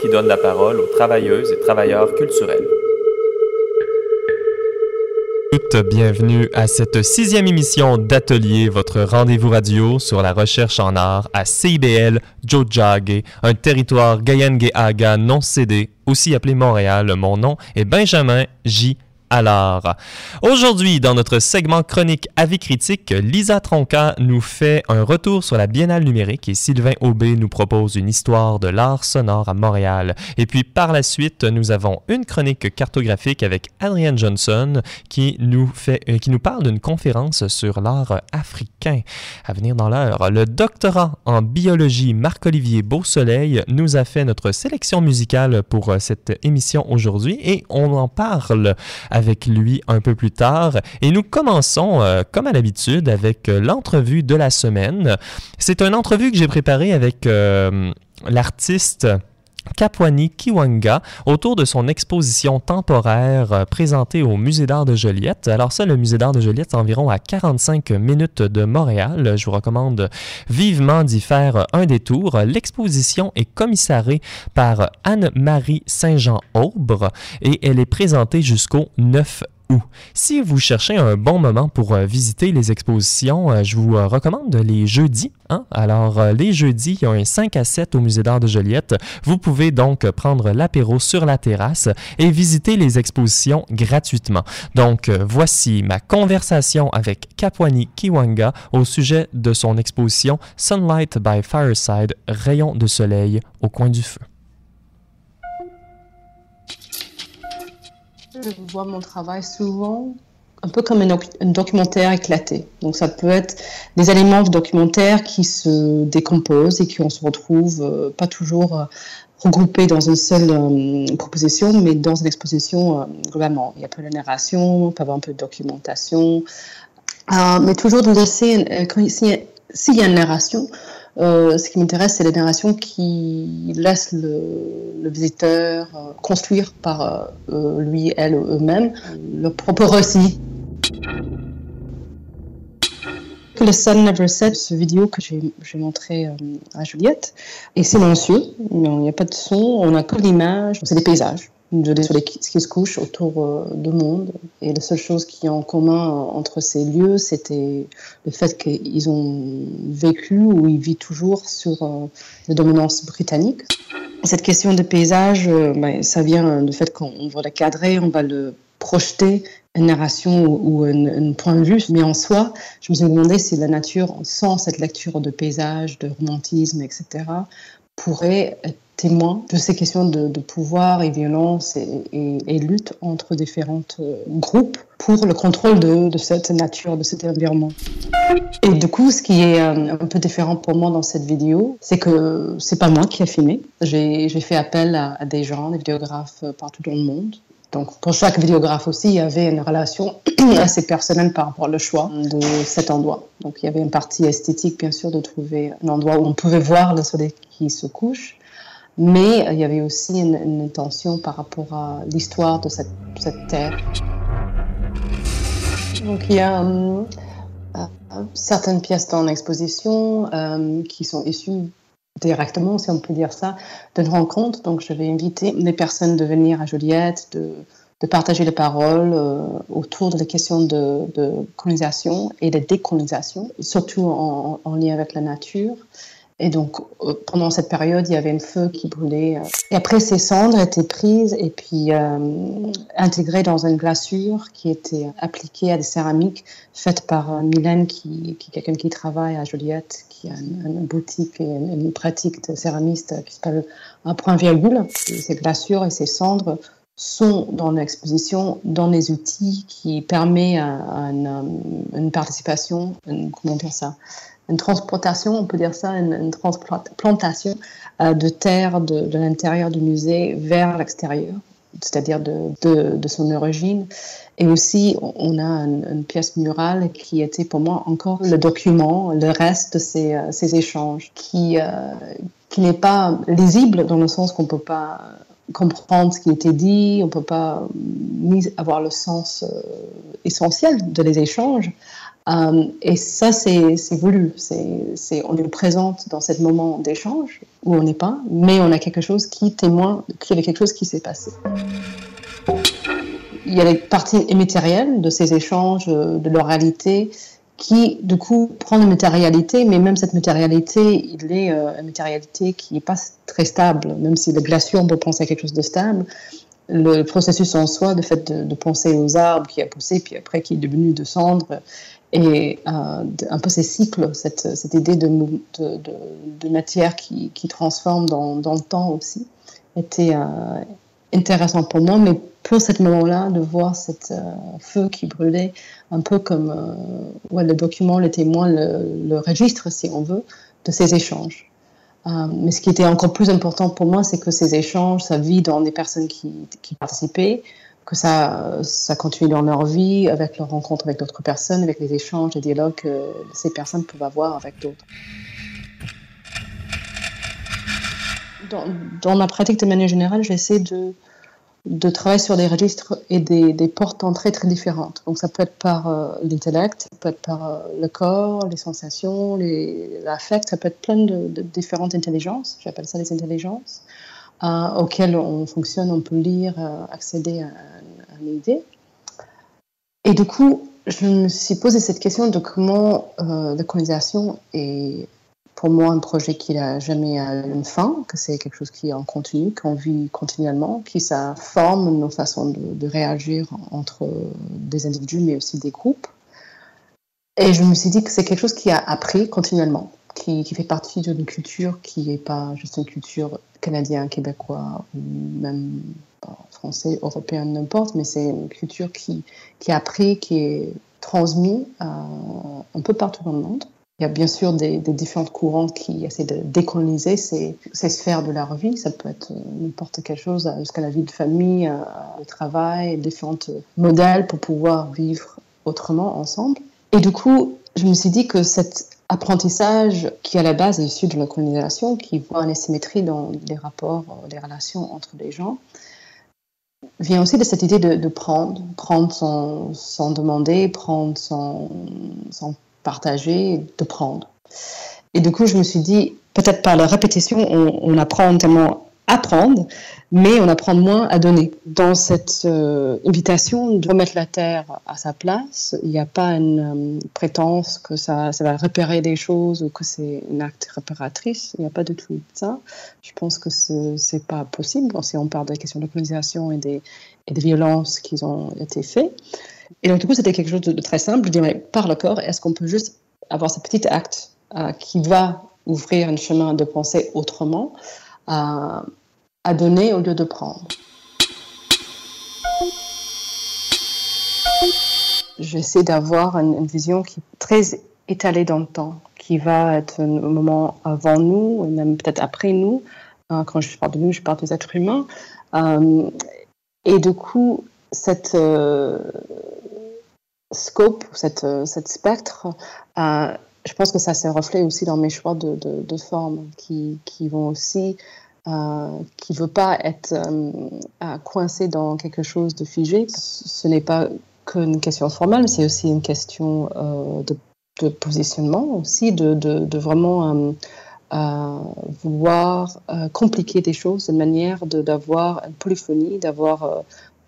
qui donne la parole aux travailleuses et travailleurs culturels. Bienvenue à cette sixième émission d'Atelier, votre rendez-vous radio sur la recherche en art à CIBL Jojage, un territoire Gayengeaga non cédé, aussi appelé Montréal. Mon nom est Benjamin J. Alors, aujourd'hui, dans notre segment chronique Avis critique, Lisa Tronca nous fait un retour sur la Biennale numérique et Sylvain Aubé nous propose une histoire de l'art sonore à Montréal. Et puis par la suite, nous avons une chronique cartographique avec Adrienne Johnson qui nous, fait, euh, qui nous parle d'une conférence sur l'art africain. À venir dans l'heure, le doctorat en biologie Marc-Olivier Beausoleil nous a fait notre sélection musicale pour euh, cette émission aujourd'hui et on en parle avec lui un peu plus tard. Et nous commençons, euh, comme à l'habitude, avec euh, l'entrevue de la semaine. C'est une entrevue que j'ai préparée avec euh, l'artiste. Kapwani Kiwanga autour de son exposition temporaire présentée au Musée d'art de Joliette. Alors ça, le Musée d'art de Joliette, c'est environ à 45 minutes de Montréal. Je vous recommande vivement d'y faire un détour. L'exposition est commissarée par Anne-Marie Saint-Jean-Aubre et elle est présentée jusqu'au 9 si vous cherchez un bon moment pour euh, visiter les expositions, euh, je vous euh, recommande les jeudis. Hein. Alors, les jeudis, il y a un 5 à 7 au Musée d'art de Joliette. Vous pouvez donc prendre l'apéro sur la terrasse et visiter les expositions gratuitement. Donc, voici ma conversation avec Kapwani Kiwanga au sujet de son exposition Sunlight by Fireside, Rayon de soleil au coin du feu. Je vois mon travail souvent un peu comme un, documentaire éclaté. Donc ça peut être des éléments de documentaire qui se décomposent et qui on se retrouve euh, pas toujours euh, regroupés dans une seule euh, proposition, mais dans une exposition globalement. Il y a un peu de narration, il peut avoir un peu de documentation, mais toujours de laisser, s'il y a une narration, euh, ce qui m'intéresse, c'est les narrations qui laissent le, visiteur euh, construire par euh, lui, elle, eux-mêmes leur propre récit. Le Sun Never Set, ce vidéo que j'ai montré à Juliette, est silencieux, il n'y a pas de son, on n'a que l'image, c'est des paysages de les, ce qui se couche autour euh, du monde. Et la seule chose qui est en commun entre ces lieux, c'était le fait qu'ils ont vécu ou ils vivent toujours sur euh, la dominance britannique. Cette question de paysage, euh, ben, ça vient du fait qu'on va le cadrer, on va le projeter une narration ou, un, point de vue, mais en soi, je me suis demandé si la nature, sans cette lecture de paysage, de romantisme, etc., pourrait être témoin de ces questions de, pouvoir et violence et, lutte entre différents euh, groupes pour le contrôle de, cette nature, de cet environnement. Et du coup, ce qui est euh, un, peu différent pour moi dans cette vidéo, c'est que c'est pas moi qui ai filmé. J'ai fait appel à, à, des gens, des vidéographes euh, partout dans le monde. Donc, pour chaque vidéographe aussi, il y avait une relation assez personnelle par rapport au choix de cet endroit. Donc, il y avait une partie esthétique, bien sûr, de trouver un endroit où on pouvait voir le soleil qui se couche, mais il y avait aussi une, intention par rapport à l'histoire de cette, terre. Donc il y a euh, euh, certaines pièces dans l'exposition euh, qui sont issues directement, si on peut dire ça, d'une rencontre. Donc je vais inviter les personnes de venir à Joliette, de, partager les paroles autour de la question de, colonisation et de décolonisation, surtout en lien avec la nature. Et donc, euh, pendant cette période, il y avait un feu qui brûlait. Euh. Et après, ces cendres étaient prises et puis euh, intégrées dans une glaçure qui était appliquée à des céramiques faites par Mylène, qui, est quelqu'un qui travaille à Joliette, qui a une, boutique et une, pratique de céramiste qui s'appelle Un Point Virgule. ces glaçures et ces cendres sont dans l'exposition, dans les outils qui permettent une, participation, comment dire ça, une transportation, on peut dire ça, une, transplantation euh, de terre de, l'intérieur du musée vers l'extérieur, c'est-à-dire de, de, son origine. Et aussi, on a une, pièce murale qui était pour moi encore le document, le reste de ces, euh, échanges, qui, euh, qui n'est pas lisible dans le sens qu'on ne peut pas comprendre ce qui était dit, on ne peut pas avoir le sens essentiel de les échanges, Euh, et ça, c'est voulu. On est présente dans ce moment d'échange où on n'est pas, mais on a quelque chose qui témoigne qu'il y avait quelque chose qui s'est passé. Il y a les parties immatérielles de ces échanges, de leur réalité, qui, du coup, prend une matérialité, mais même cette matérialité, il est euh, une matérialité qui n'est pas très stable, même si la glacière, on peut penser à quelque chose de stable. Le processus en soi, le fait de, penser aux arbres qui a poussé, puis après qui est devenu de cendres, et euh, un peu ces cycles, cette, idée de, matière qui, transforme dans, le temps aussi, était euh, intéressant pour moi, mais pour ce moment-là, de voir cet euh, feu qui brûlait, un peu comme euh, le document, le témoin, le, registre, si on veut, de ces échanges. Euh, mais ce qui était encore plus important pour moi, c'est que ces échanges, ça vit dans des personnes qui participaient, que ça, continue dans leur vie, avec leur rencontre avec d'autres personnes, avec les échanges, les dialogues que ces personnes peuvent avoir avec d'autres. Dans, dans, ma pratique de manière générale, j'essaie de, de travailler sur des registres et des, des portes d'entrée très différentes. Donc ça peut être par euh, l'intellect, ça peut être par euh, le corps, les sensations, l'affect, ça peut être plein de, différentes intelligences, j'appelle ça les intelligences, euh, auxquelles on fonctionne, on peut lire, accéder à, à, une idée. Et du coup, je me suis posé cette question de comment la colonisation est pour moi un projet qui n'a jamais une fin, que c'est quelque chose qui est en continu, qu'on vit continuellement, qui ça forme nos façons de, réagir entre des individus mais aussi des groupes. Et je me suis dit que c'est quelque chose qui a appris continuellement, qui, qui fait partie d'une culture qui n'est pas juste une culture canadienne, québécois ou même français, européen, n'importe, mais c'est une culture qui, qui a appris, qui est transmise euh, un peu partout dans le monde. Il y a bien sûr des, différentes courantes qui essaient de décoloniser ces, ces, sphères de leur vie. Ça peut être n'importe quelle chose, jusqu'à la vie de famille, euh, le travail, différents modèles pour pouvoir vivre autrement ensemble. Et du coup, je me suis dit que cet apprentissage qui à la base est issu de la colonisation, qui voit une asymétrie dans les rapports, les relations entre les gens, vient aussi de cette idée de, prendre, prendre sans, sans, demander, prendre sans, sans partager, de prendre. Et du coup, je me suis dit, peut-être par la répétition, on, apprend tellement à prendre, mais on apprend moins à donner. Dans cette euh, invitation de remettre la Terre à sa place, il n'y a pas une euh, prétence que ça, va repérer des choses ou que c'est une acte réparatrice. Il n'y a pas du tout ça. Je pense que ce n'est pas possible si on parle des questions de colonisation et des, violences qui ont été faites. Et donc, du coup, c'était quelque chose de, très simple. Je dirais, par le corps, est-ce qu'on peut juste avoir ce petit acte euh, qui va ouvrir un chemin de penser autrement? Euh, à donner au lieu de prendre J'essaie d'avoir une, vision qui est très étalée dans le temps, qui va être un moment avant nous, même peut-être après nous. Euh, quand je parle de nous, je parle des êtres humains. et du coup, cette scope, cette, euh, cette spectre, euh, je pense que ça s'est reflété aussi dans mes choix de, de, formes qui, vont aussi, euh, qui ne veut pas être coincé dans quelque chose de figé. Ce n'est pas qu'une question formelle, c'est aussi une question de, de, positionnement aussi, de, vraiment vouloir compliquer des choses de manière d'avoir une polyphonie, d'avoir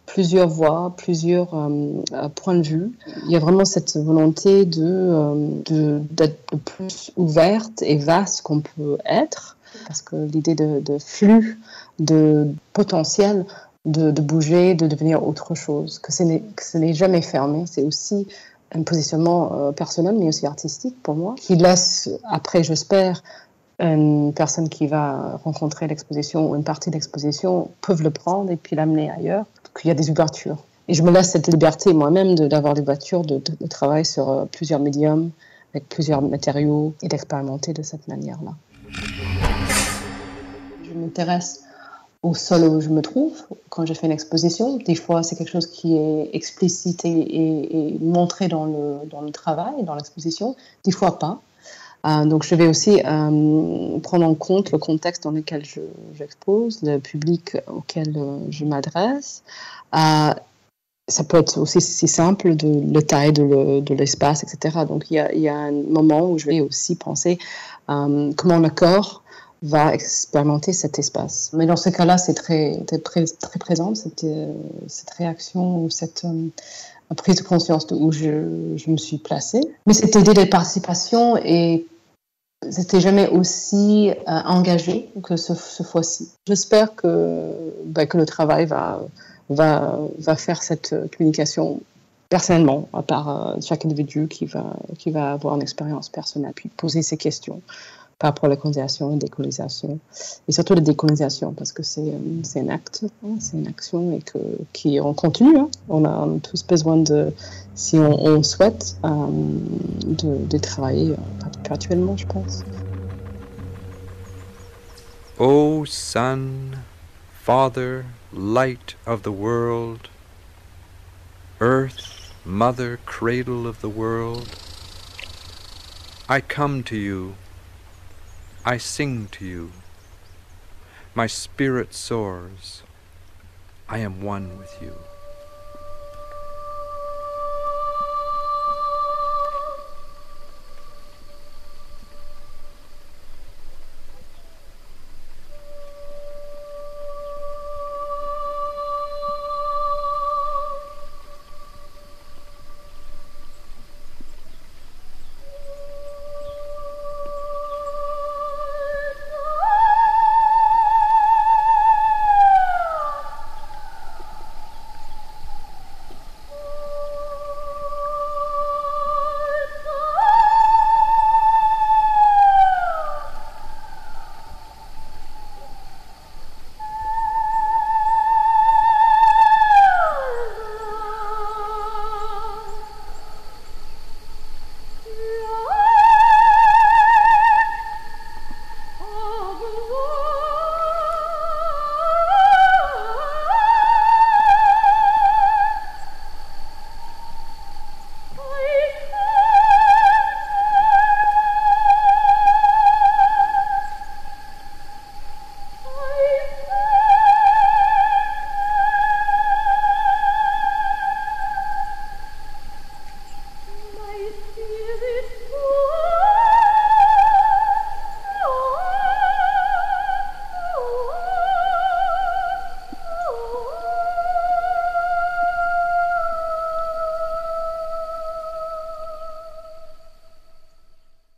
plusieurs voix, plusieurs euh, euh, points de vue. Il y a vraiment cette volonté de, euh, d'être le plus ouverte et vaste qu'on peut être, parce que l'idée de, flux, de potentiel, de, bouger, de devenir autre chose, que ce n'est jamais fermé, c'est aussi un positionnement personnel, mais aussi artistique pour moi, qui laisse après, j'espère, une personne qui va rencontrer l'exposition ou une partie de l'exposition peuvent le prendre et puis l'amener ailleurs qu'il y a des ouvertures. Et je me laisse cette liberté moi-même d'avoir des voitures, de, travailler sur euh, plusieurs médiums, avec plusieurs matériaux et d'expérimenter de cette manière-là. Je m'intéresse au sol où je me trouve quand je fais une exposition. Des fois, c'est quelque chose qui est explicité et, montré dans le, dans le travail, dans l'exposition. Des fois, pas. Euh, donc, je vais aussi euh, prendre en compte le contexte dans lequel j'expose, le public auquel euh, je m'adresse. ça peut être aussi si simple de la taille de l'espace, etc. Donc il y, a, un moment où je vais aussi penser comment le corps va expérimenter cet espace. Mais dans ce cas-là, c'est très, très, très, présent, cette, cette réaction ou cette prise de conscience de où je, je, me suis placée. Mais cette idée de participation c'était jamais aussi engagé que ce, fois-ci. J'espère que, ben, que le travail va va, va faire cette euh, communication personnellement, à part euh, chaque individu qui va, qui va avoir une expérience personnelle, puis poser ses questions par rapport à la colonisation, la décolonisation, et surtout la décolonisation, parce que c'est euh, un acte, hein, c'est une action et que, qui on continue. Hein. On, a, tous besoin de, si on, souhaite, de, de, travailler perpétuellement, je pense. Oh, son, father, light of the world, earth, mother, cradle of the world, I come to you, I sing to you, my spirit soars, I am one with you.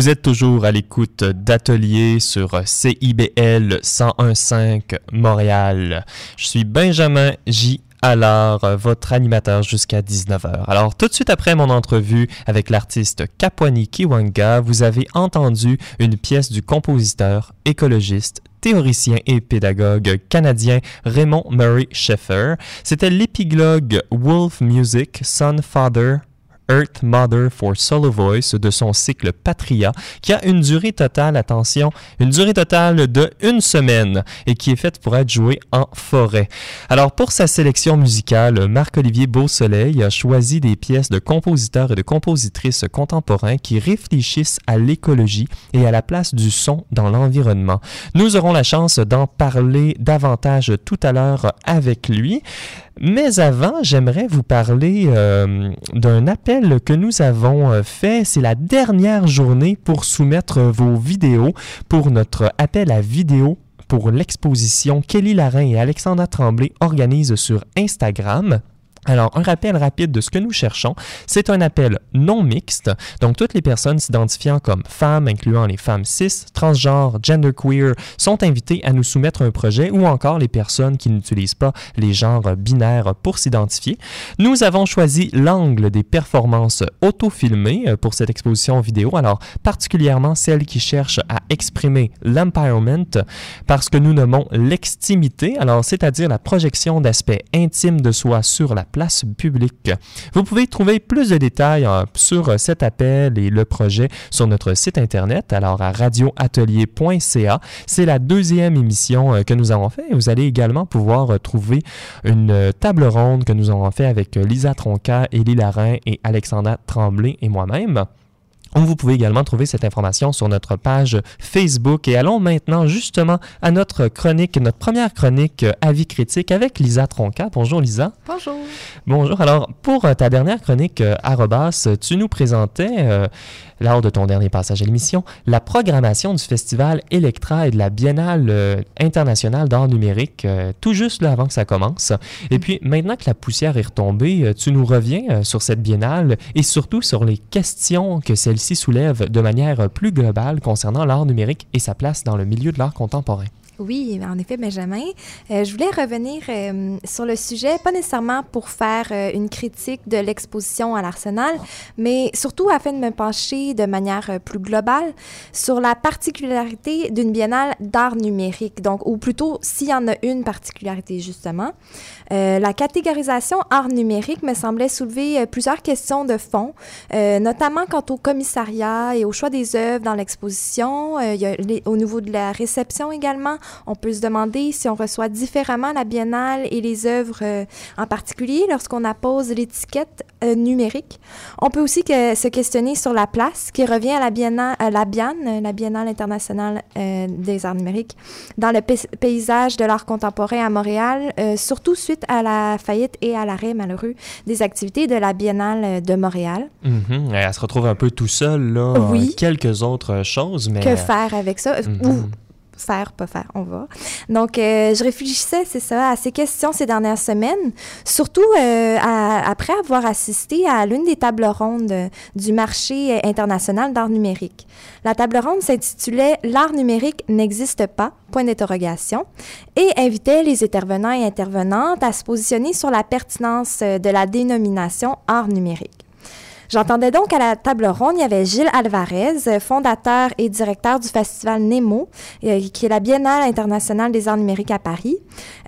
Vous êtes toujours à l'écoute d'Atelier sur CIBL 101.5 Montréal. Je suis Benjamin J. Allard, votre animateur jusqu'à 19h. Alors, tout de suite après mon entrevue avec l'artiste Kapwani Kiwanga, vous avez entendu une pièce du compositeur, écologiste, théoricien et pédagogue canadien Raymond Murray Sheffer. C'était l'épiglogue Wolf Music, Son Father, Earth Mother for Solo Voice de son cycle Patria, qui a une durée totale, attention, une durée totale de une semaine et qui est faite pour être jouée en forêt. Alors pour sa sélection musicale, Marc-Olivier Beausoleil a choisi des pièces de compositeurs et de compositrices contemporains qui réfléchissent à l'écologie et à la place du son dans l'environnement. Nous aurons la chance d'en parler davantage tout à l'heure avec lui. Mais avant, j'aimerais vous parler euh, d'un appel que nous avons euh, fait. C'est la dernière journée pour soumettre vos vidéos pour notre appel à vidéo pour l'exposition Kelly Larin et Alexandra Tremblay organisent sur Instagram. Alors, un rappel rapide de ce que nous cherchons, c'est un appel non mixte, donc toutes les personnes s'identifiant comme femmes, incluant les femmes cis, transgenres, genderqueer, sont invitées à nous soumettre un projet ou encore les personnes qui n'utilisent pas les genres binaires pour s'identifier. Nous avons choisi l'angle des performances auto-filmées euh, pour cette exposition vidéo, alors particulièrement celles qui cherchent à exprimer l'empowerment parce que nous nommons l'extimité, alors c'est-à-dire la projection d'aspects intimes de soi sur la Vous pouvez trouver plus de détails euh, sur euh, cet appel et le projet sur notre site internet, alors à radioatelier.ca. C'est la deuxième émission euh, que nous avons fait. Vous allez également pouvoir trouver une table ronde que nous avons fait avec Lisa Tronca, Élie Larin et Alexandra Tremblay et moi-même. Vous pouvez également trouver cette information sur notre page Facebook. Et allons maintenant justement à notre chronique, notre première chronique euh, Avis critique avec Lisa Tronca. Bonjour Lisa. Bonjour. Bonjour. Alors, pour euh, ta dernière chronique euh, Arrobas, tu nous présentais, euh, lors de ton dernier passage à l'émission, la programmation du festival Electra et de la Biennale euh, internationale d'art numérique, euh, tout juste avant que ça commence. Et puis, maintenant que la poussière est retombée, euh, tu nous reviens sur cette biennale et surtout sur les questions que celle-ci soulève de manière plus globale concernant l'art numérique et sa place dans le milieu de l'art contemporain. Oui, en effet, Benjamin. Euh, je voulais revenir euh, sur le sujet, pas nécessairement pour faire euh, une critique de l'exposition à l'Arsenal, mais surtout afin de me pencher de manière plus globale sur la particularité d'une biennale d'art numérique, donc, ou plutôt s'il y en a une particularité justement. La catégorisation art numérique me semblait soulever plusieurs questions de fond, notamment quant au commissariat et au choix des œuvres dans l'exposition. Au niveau de la réception également, on peut se demander si on reçoit différemment la biennale et les œuvres euh, en particulier lorsqu'on appose l'étiquette euh, numérique. On peut aussi que- se questionner sur la place qui revient à la biennale, à la Bienne, euh, la Biennale internationale des arts numériques, dans le paysage de l'art contemporain à Montréal, surtout suite à la faillite et à l'arrêt malheureux des activités de la Biennale de Montréal. Mhm. Elle se retrouve un peu tout seul, là. Oui. Quelques autres choses, mais... Que faire avec ça? Mhm. Ou faire, pas faire, on va. Donc, euh, je réfléchissais, c'est ça, à ces questions ces dernières semaines, surtout euh, après avoir assisté à l'une des tables rondes du marché international d'art numérique. La table ronde s'intitulait L'art numérique n'existe pas, point d'interrogation, et invitait les intervenants et intervenantes à se positionner sur la pertinence de la dénomination art numérique. J'entendais donc à la table ronde, il y avait Gilles Alvarez, fondateur et directeur du festival Nemo, euh, qui est la Biennale internationale des arts numériques à Paris,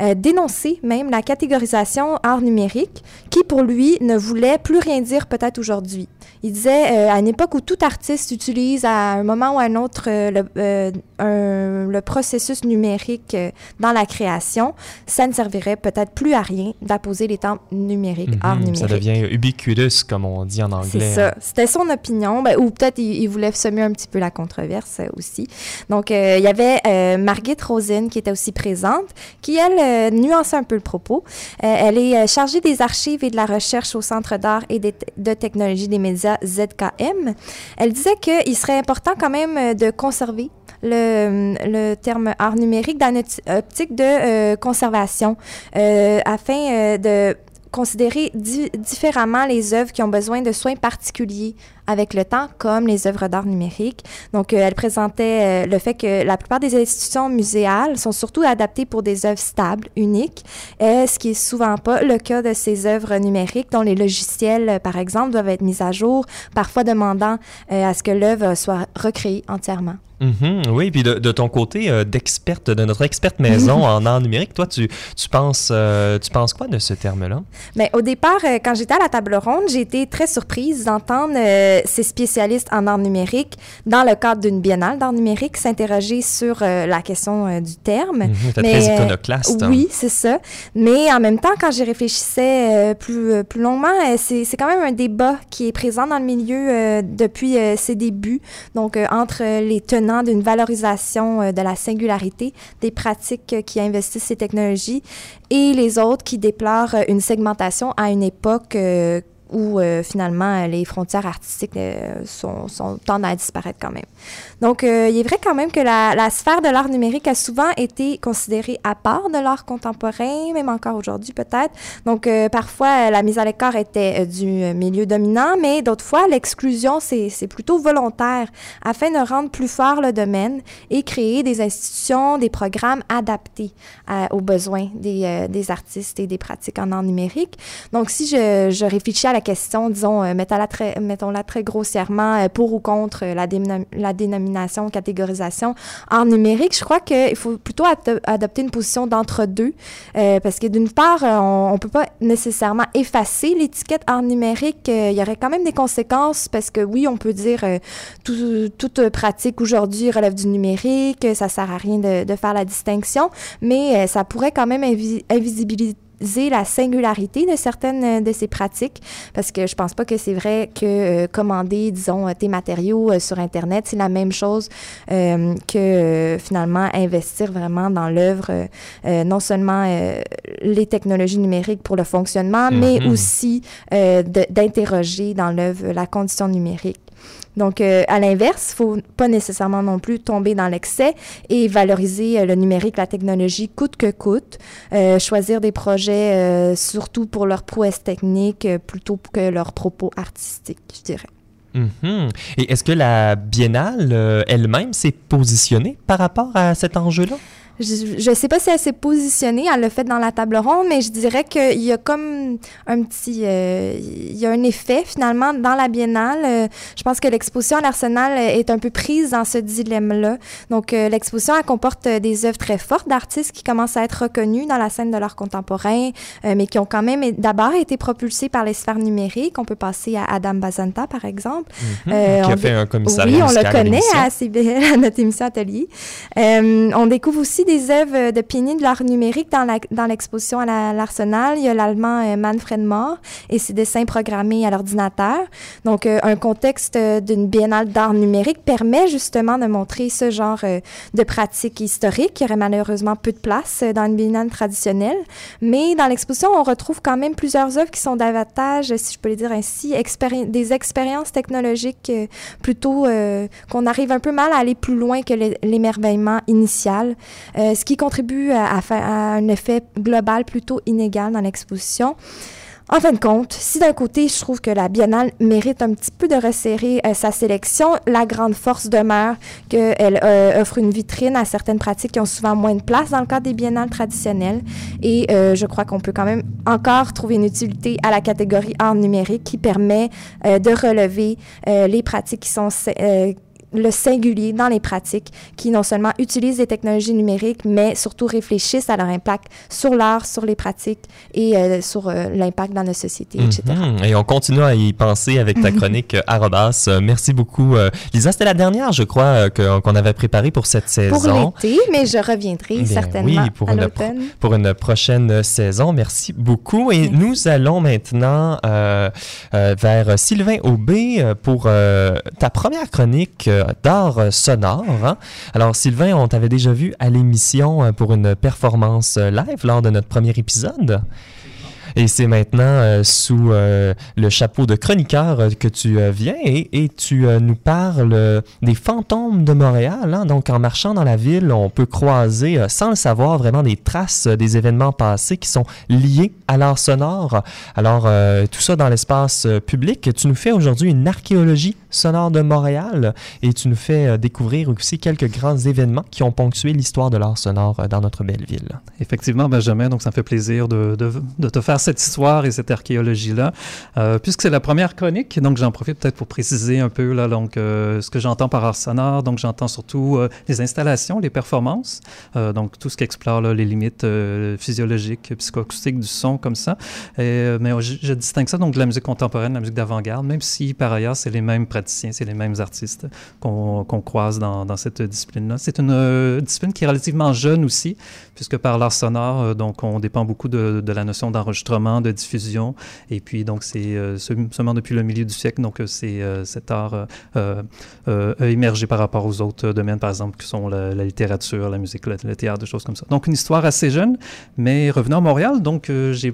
euh, dénoncer même la catégorisation art numérique, qui pour lui ne voulait plus rien dire peut-être aujourd'hui. Il disait euh, à une époque où tout artiste utilise à un moment ou à un autre le, un- le processus numérique dans la création, ça ne servirait peut-être plus à rien d'apposer les termes numériques, art Mhm, numérique. Ça devient ubiquitous, comme on dit en anglais. C'est ça. C'était son opinion, ben, ou peut-être il, il voulait semer un petit peu la controverse euh, aussi. Donc, euh, il y avait euh, Margit Rosen qui était aussi présente, qui, elle, euh, nuançait un peu le propos. Elle est chargée des archives et de la recherche au Centre d'art et des- de technologie des médias ZKM. Elle disait qu'il serait important quand même de conserver le, le terme art numérique dans notre optique de euh, conservation euh, afin euh, de considérer di- différemment les œuvres qui ont besoin de soins particuliers avec le temps, comme les œuvres d'art numérique. Donc, euh, elle présentait euh, le fait que la plupart des institutions muséales sont surtout adaptées pour des œuvres stables, uniques, euh, ce qui est souvent pas le cas de ces œuvres numériques dont les logiciels, euh, par exemple, doivent être mis à jour, parfois demandant à ce que l'œuvre soit recréée entièrement. Mhm, oui, puis de, de ton côté euh, d'experte, de notre experte maison en art numérique, toi, tu, tu, penses, euh, tu penses quoi de ce terme-là? Mais au départ, euh, quand j'étais à la table ronde, j'ai été très surprise d'entendre euh, ces spécialistes en art numérique, dans le cadre d'une biennale d'art numérique, s'interroger sur la question du terme. T'es Mais, très iconoclaste. hein. Oui, c'est ça. Mais en même temps, quand j'y réfléchissais plus, plus longuement, c'est quand même un débat qui est présent dans le milieu depuis ses débuts. Donc, entre les tenants d'une valorisation euh, de la singularité des pratiques euh, qui investissent ces technologies et les autres qui déplorent euh, une segmentation à une époque où euh, finalement les frontières artistiques euh, sont, sont, tendent à disparaître quand même. Donc, euh, il est vrai quand même que la, sphère de l'art numérique a souvent été considérée à part de l'art contemporain, même encore aujourd'hui peut-être. Donc, euh, parfois, euh, la mise à l'écart était euh, du milieu dominant, mais d'autres fois, l'exclusion, c'est plutôt volontaire afin de rendre plus fort le domaine et créer des institutions, des programmes adaptés aux besoins des, euh, des artistes et des pratiques en art numérique. Donc, si je, je réfléchis à la question, disons, euh, mettons-la très, grossièrement, euh, pour ou contre euh, la, la dénomination, catégorisation art numérique, je crois qu'il faut plutôt ado- adopter une position d'entre-deux, parce que d'une part, on ne peut pas nécessairement effacer l'étiquette art numérique. Il y aurait quand même des conséquences, parce que oui, on peut dire tout- toute pratique aujourd'hui relève du numérique, ça sert à rien de, faire la distinction, mais ça pourrait quand même invi- invisibiliser la singularité de certaines de ces pratiques, parce que je pense pas que c'est vrai que commander, disons, tes matériaux sur Internet, c'est la même chose que finalement investir vraiment dans l'œuvre, non seulement les technologies numériques pour le fonctionnement, mais mhm. aussi d'interroger dans l'œuvre la condition numérique. Donc, euh, à l'inverse, il faut pas nécessairement non plus tomber dans l'excès et valoriser euh, le numérique, la technologie coûte que coûte. Euh, choisir des projets surtout pour leur prouesse technique plutôt que leurs propos artistiques, je dirais. Mhm. Et est-ce que la biennale elle-même s'est positionnée par rapport à cet enjeu-là? Je ne sais pas si elle s'est positionnée, elle l'a fait dans la table ronde, mais je dirais qu'il y a comme un petit... Euh, il y a un effet, finalement, dans la biennale. Euh, je pense que l'exposition à l'Arsenal est un peu prise dans ce dilemme-là. Donc, euh, l'exposition, elle comporte des œuvres très fortes d'artistes qui commencent à être reconnus dans la scène de l'art contemporain, mais qui ont quand même d'abord été propulsés par les sphères numériques. On peut passer à Adam Bazanta, par exemple. Mhm. qui a fait un commissariat Oui, on le connaît à, à, notre émission Atelier. on découvre aussi des œuvres de pionniers de l'art numérique dans l'exposition à l'Arsenal. Il y a l'allemand euh, Manfred Mohr et ses dessins programmés à l'ordinateur. Donc, euh, un contexte euh, d'une biennale d'art numérique permet justement de montrer ce genre de pratiques historiques qui aurait malheureusement peu de place dans une biennale traditionnelle. Mais dans l'exposition, on retrouve quand même plusieurs œuvres qui sont davantage, si je peux le dire ainsi, des expériences technologiques plutôt qu'on arrive un peu mal à aller plus loin que l'émerveillement initial. Euh, ce qui contribue à, faire un effet global plutôt inégal dans l'exposition. En fin de compte, si d'un côté, je trouve que la biennale mérite un petit peu de resserrer euh, sa sélection, la grande force demeure qu'elle euh, offre une vitrine à certaines pratiques qui ont souvent moins de place dans le cadre des biennales traditionnelles. Et je crois qu'on peut quand même encore trouver une utilité à la catégorie art numérique qui permet de relever les pratiques qui sont le singulier dans les pratiques qui non seulement utilisent les technologies numériques, mais surtout réfléchissent à leur impact sur l'art, sur les pratiques et euh, sur euh, l'impact dans nos sociétés, etc. Mhm. Et on continue à y penser avec ta chronique euh, Arrobas. Merci beaucoup. Lisa, c'était la dernière, je crois, qu'on avait préparée pour cette saison. Pour l'été, mais je reviendrai certainement oui, pour à l'automne. Pour une prochaine saison. Merci beaucoup. Et nous allons maintenant vers Sylvain Aubé pour ta première chronique d'art sonore. Hein. Alors, Sylvain, on t'avait déjà vu à l'émission euh, pour une performance euh, live lors de notre premier épisode. Et c'est maintenant euh, sous euh, le chapeau de chroniqueur euh, que tu viens et, tu nous parles des fantômes de Montréal. Hein. Donc, en marchant dans la ville, on peut croiser, sans le savoir, vraiment des traces des événements passés qui sont liés à l'art sonore. Alors, tout ça dans l'espace public. Tu nous fais aujourd'hui une archéologie sonore de Montréal et tu nous fais découvrir aussi quelques grands événements qui ont ponctué l'histoire de l'art sonore dans notre belle ville. Effectivement, Benjamin, donc ça me fait plaisir de, de, de te faire cette histoire et cette archéologie-là. Euh, puisque c'est la première chronique, donc j'en profite peut-être pour préciser un peu là, donc, euh, ce que j'entends par art sonore. Donc j'entends surtout euh, les installations, les performances, donc tout ce qui explore les limites physiologiques, psychoacoustiques du son comme ça. Mais je, distingue ça donc de la musique contemporaine, la musique d'avant-garde, même si par ailleurs c'est les mêmes praticiens, c'est les mêmes artistes qu'on croise dans, cette discipline-là. C'est une discipline qui est relativement jeune aussi, puisque par l'art sonore, donc on dépend beaucoup de la notion d'enregistrement de diffusion. Et puis, donc, c'est euh, seulement depuis le milieu du siècle, donc, euh, c'est euh, cet art a émergé par rapport aux autres domaines, par exemple, qui sont la, littérature, la musique, le, le, théâtre, des choses comme ça. Donc, une histoire assez jeune, mais revenant à Montréal, donc, j'ai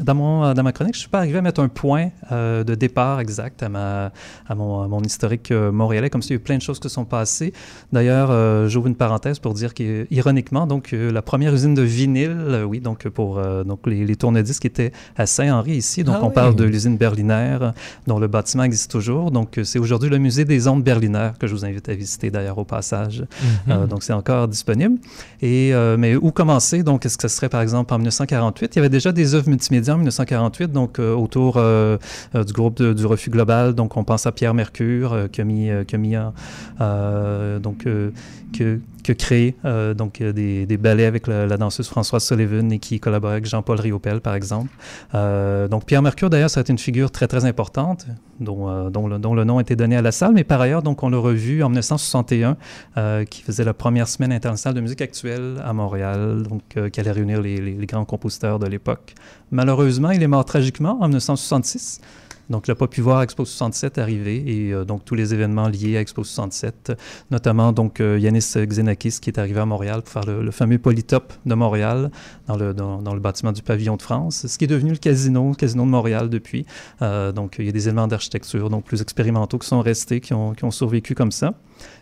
dans, mon, dans ma chronique, je ne suis pas arrivé à mettre un point euh, de départ exact à, ma, à, mon, mon historique euh, montréalais, comme s'il y a eu plein de choses qui sont passées. D'ailleurs, euh, j'ouvre une parenthèse pour dire qu'ironiquement, donc la première usine de vinyle, oui, donc pour donc les, les tourne-disques étaient à Saint-Henri ici. Donc ah on parle de l'usine berlinaire, dont le bâtiment existe toujours. Donc c'est aujourd'hui le musée des ondes berlinaires que je vous invite à visiter d'ailleurs au passage. Mm-hmm. donc c'est encore disponible. Et mais où commencer? Donc est-ce que ce serait par exemple en 1948 Il y avait déjà des œuvres multimédia en 1948, donc euh, autour euh, euh, du groupe du refus global. Donc, on pense à Pierre Mercure qui a mis, donc que qui a créé donc des, des, ballets avec la, danseuse Françoise Sullivan et qui collabore avec Jean-Paul Riopel, par exemple. donc Pierre Mercure, d'ailleurs, ça une figure très, très importante dont, dont, le, dont, le, nom été donné à la salle, mais par ailleurs, donc, on l'a revu en 1961, qui faisait la première semaine internationale de musique actuelle à Montréal, donc, qui allait réunir les, les grands compositeurs de l'époque. Malheureusement, il est mort tragiquement en 1966. Donc, n'a pas pu voir Expo 67 arriver et euh, donc tous les événements liés à Expo 67, notamment donc euh, Yanis Xenakis qui est arrivé à Montréal pour faire le, fameux Polytop de Montréal dans le, dans, le bâtiment du Pavillon de France, ce qui est devenu le casino, le casino de Montréal depuis. Euh, donc, il y a des éléments d'architecture donc plus expérimentaux qui sont restés, qui ont, qui ont survécu comme ça.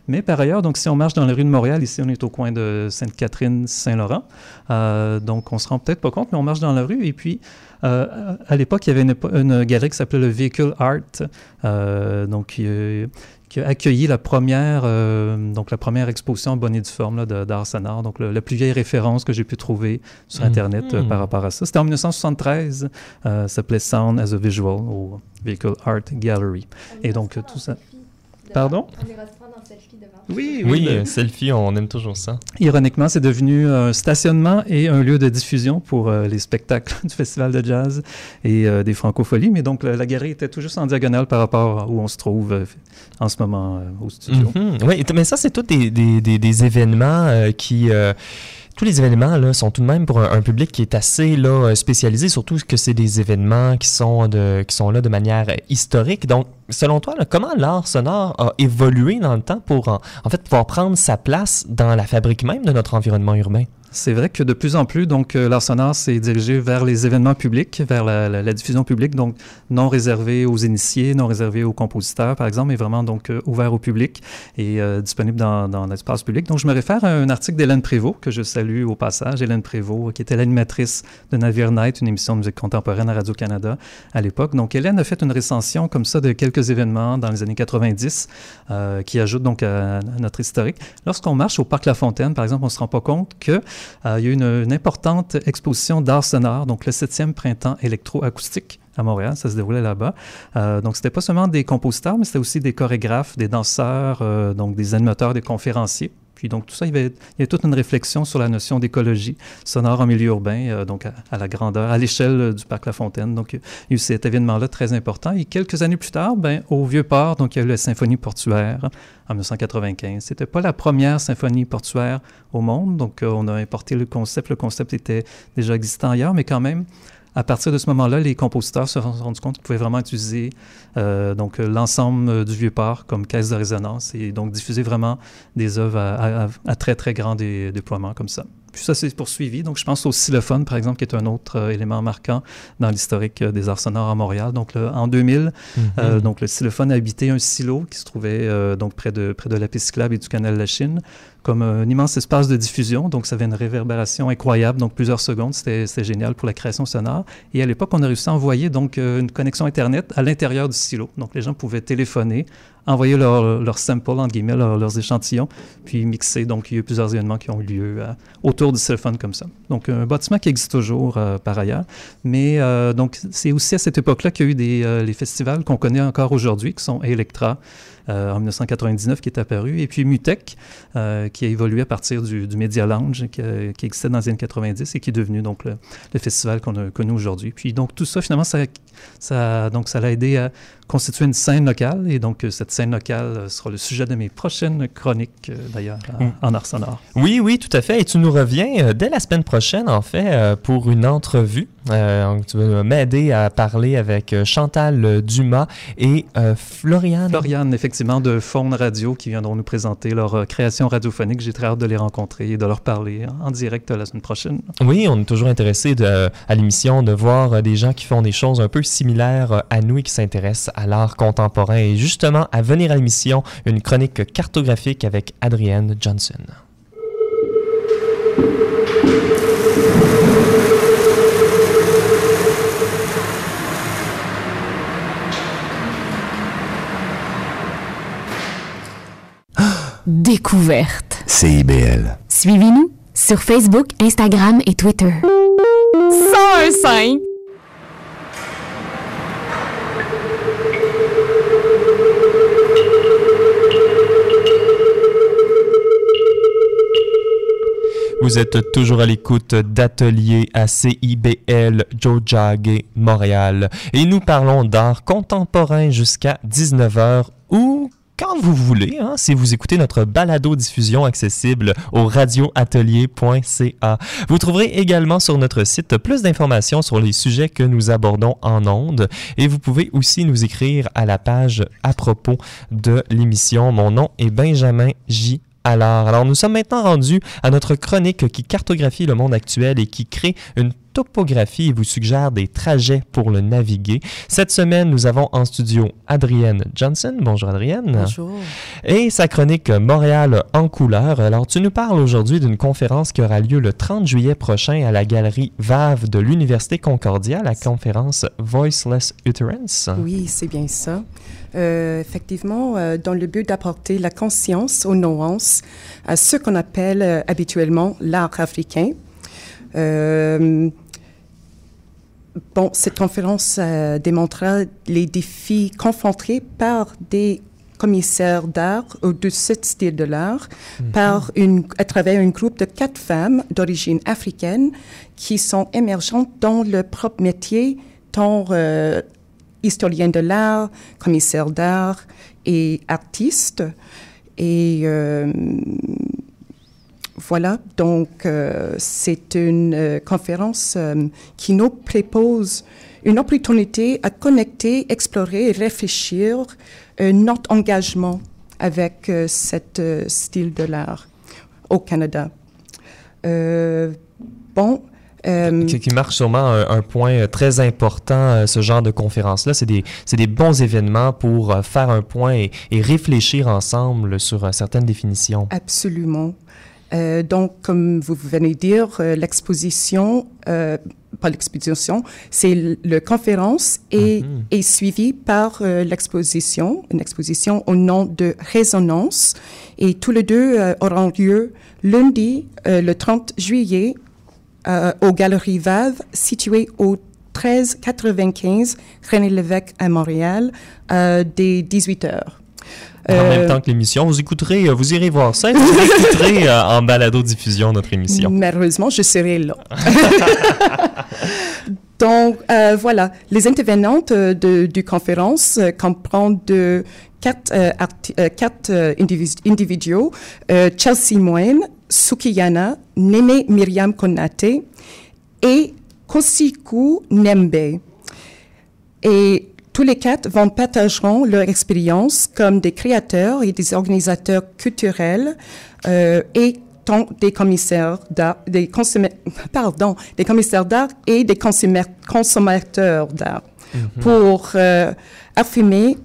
Mais par ailleurs, donc si on marche dans les rues de Montréal, ici on est au coin de Sainte-Catherine, Saint-Laurent, donc on se rend peut-être pas compte, mais on marche dans la rue et puis euh, à l'époque, il y avait une, galerie qui s'appelait le Vehicle Art, euh, donc qui, a accueilli la première, euh, donc la première exposition en bonne et due forme d'art sonore, donc la plus vieille référence que j'ai pu trouver sur Internet mm-hmm. par rapport à ça. C'était en 1973, ça s'appelait Sound as a Visual au Vehicle Art Gallery. Et donc tout ça. Pardon? Oui, oui, oui selfie, on aime toujours ça. Ironiquement, c'est devenu un stationnement et un lieu de diffusion pour euh, les spectacles du Festival de jazz et euh, des francopholies. Mais donc, la, galerie était tout juste en diagonale par rapport à où on se trouve euh, en ce moment au studio. Mhm. Oui, mais ça, c'est tous des, des, des, événements qui tous les événements sont tout de même pour un, public qui est assez là, spécialisé, surtout que c'est des événements qui sont, de, qui sont là de manière historique. Donc, selon toi, comment l'art sonore a évolué dans le temps pour en fait pouvoir prendre sa place dans la fabrique même de notre environnement urbain? C'est vrai que de plus en plus, donc, euh, l'art sonore s'est dirigé vers les événements publics, vers la, diffusion publique, donc non réservé aux initiés, non réservé aux compositeurs, par exemple, mais vraiment donc euh, ouvert au public et euh, disponible dans, dans l'espace public. Donc, je me réfère à un article d'Hélène Prévost, que je salue au passage. Hélène Prévost, qui était l'animatrice de Navire Night, une émission de musique contemporaine à Radio-Canada à l'époque. Donc, Hélène a fait une recension comme ça de quelques événements dans les années 90 qui ajoute donc à, à notre historique. Lorsqu'on marche au Parc La Fontaine, par exemple, on ne se rend pas compte que euh, il y a eu une, importante exposition d'art sonore, donc le 7e printemps électroacoustique à Montréal, ça se déroulait là-bas. Euh, donc, c'était pas seulement des compositeurs, mais c'était aussi des chorégraphes, des danseurs, euh, donc des animateurs, des conférenciers. Donc tout ça, il y, avait, toute une réflexion sur la notion d'écologie sonore en milieu urbain, euh, donc à, la grandeur, à l'échelle du parc La Fontaine. Donc il y a eu cet événement-là très important. Et quelques années plus tard, ben, au Vieux-Port, donc il y a eu la symphonie portuaire en 1995. C'était pas la première symphonie portuaire au monde, donc euh, on a importé le concept. Le concept était déjà existant ailleurs, mais quand même, à partir de ce moment-là, les compositeurs se sont rendus compte qu'ils pouvaient vraiment utiliser euh, donc l'ensemble du vieux port comme caisse de résonance et donc diffuser vraiment des œuvres à, très très grand déploiement comme ça. Puis ça s'est poursuivi. Donc, je pense au xylophone, par exemple, qui est un autre euh, élément marquant dans l'historique euh, des arts sonores à Montréal. Donc, en 2000, mm-hmm. donc le xylophone a habité un silo qui se trouvait donc près de, près de la piste cyclable et du canal de la Chine comme un immense espace de diffusion. Donc, ça avait une réverbération incroyable, donc plusieurs secondes. C'était génial pour la création sonore. Et à l'époque, on a réussi à envoyer donc euh, une connexion Internet à l'intérieur du silo. Donc, les gens pouvaient téléphoner, envoyer leurs leur samples, entre guillemets, leurs échantillons, puis mixer. Donc, il y a eu plusieurs événements qui ont eu lieu euh, autour du téléphone comme ça. Donc, un bâtiment qui existe toujours euh, par ailleurs. Mais donc, c'est aussi à cette époque-là qu'il y a eu des, les festivals qu'on connaît encore aujourd'hui, qui sont Electra, euh, en 1999 qui est apparu, et puis Mutech, euh, qui a évolué à partir du, du Media Lounge, qui, qui, existait dans les années 90 et qui est devenu donc le, festival qu'on a connu aujourd'hui. Puis donc tout ça, finalement, ça, ça, donc, ça l'a aidé à constituer une scène locale, et donc cette scène locale sera le sujet de mes prochaines chroniques, euh, d'ailleurs, en, mm. art sonore. Oui, oui, tout à fait, et tu nous reviens dès la semaine prochaine, en fait, pour une entrevue. tu vas m'aider à parler avec Chantal Dumas et Floriane. Floriane, effectivement effectivement de Faune Radio qui viendront nous présenter leur euh, création radiophonique. J'ai très hâte de les rencontrer et de leur parler en direct la semaine prochaine. Oui, on est toujours intéressé à l'émission de voir euh, des gens qui font des choses un peu similaires euh, à nous et qui s'intéressent à l'art contemporain. Et justement, à venir à l'émission, une chronique cartographique avec Adrienne Johnson. Découverte. CIBL. Suivez-nous sur Facebook, Instagram et Twitter. 101.5 Vous êtes toujours à l'écoute d'Atelier à CIBL Jojage Montréal et nous parlons d'art contemporain jusqu'à 19h ou quand vous voulez, hein, si vous écoutez notre balado-diffusion accessible au radioatelier.ca. Vous trouverez également sur notre site plus d'informations sur les sujets que nous abordons en ondes et vous pouvez aussi nous écrire à la page à propos de l'émission. Mon nom est Benjamin J. Alors, alors, nous sommes maintenant rendus à notre chronique qui cartographie le monde actuel et qui crée une topographie et vous suggère des trajets pour le naviguer. Cette semaine, nous avons en studio Adrienne Johnson. Bonjour Adrienne. Bonjour. Et sa chronique Montréal en couleur. Alors, tu nous parles aujourd'hui d'une conférence qui aura lieu le 30 juillet prochain à la galerie VAV de l'Université Concordia, la conférence Voiceless Utterance. Oui, c'est bien ça. Euh, effectivement, euh, dans le but d'apporter la conscience aux nuances à ce qu'on appelle euh, habituellement l'art africain. Euh, bon, cette conférence euh, démontrera les défis confrontés par des commissaires d'art ou de ce style de l'art par une, à travers un groupe de quatre femmes d'origine africaine qui sont émergentes dans leur propre métier, tant euh, historienne de l'art, commissaire d'art et artiste. Et euh, voilà, donc euh, c'est une euh, conférence euh, qui nous propose une opportunité à connecter, explorer et réfléchir notre engagement avec cet style de l'art au Canada. Bon. euh, qui, qui marque sûrement un, un point très important, euh, ce genre de conférence-là. C'est des, c'est des bons événements pour euh, faire un point et, et réfléchir ensemble sur certaines définitions. Absolument. Euh, donc, comme vous venez de dire, euh, l'exposition, euh, pas l'exposition, c'est l- le conférence et Mhm. est suivie par l'exposition, une exposition au nom de Résonance. Et tous les deux auront lieu lundi, le 30 juillet, aux Galeries Vave, situées au 1395 René Lévesque à Montréal, dès 18 heures. En Euh, même temps que l'émission, vous écouterez, euh, vous irez voir ça vous écouterez euh, en balado-diffusion notre émission. Malheureusement, je serai là. Donc, euh, voilà, les intervenantes euh, de, du conférence euh, comprennent de quatre, euh, euh, quatre euh, individus, euh, Chelsea Moine, Sukiyana, Nene Myriam Konate et Kosiku Nembe. Et tous les quatre vont partageront leur expérience comme des créateurs et des organisateurs culturels euh, et tant des commissaires d'art, des pardon, des commissaires d'art et des consomma- consommateurs d'art pour euh, affirmer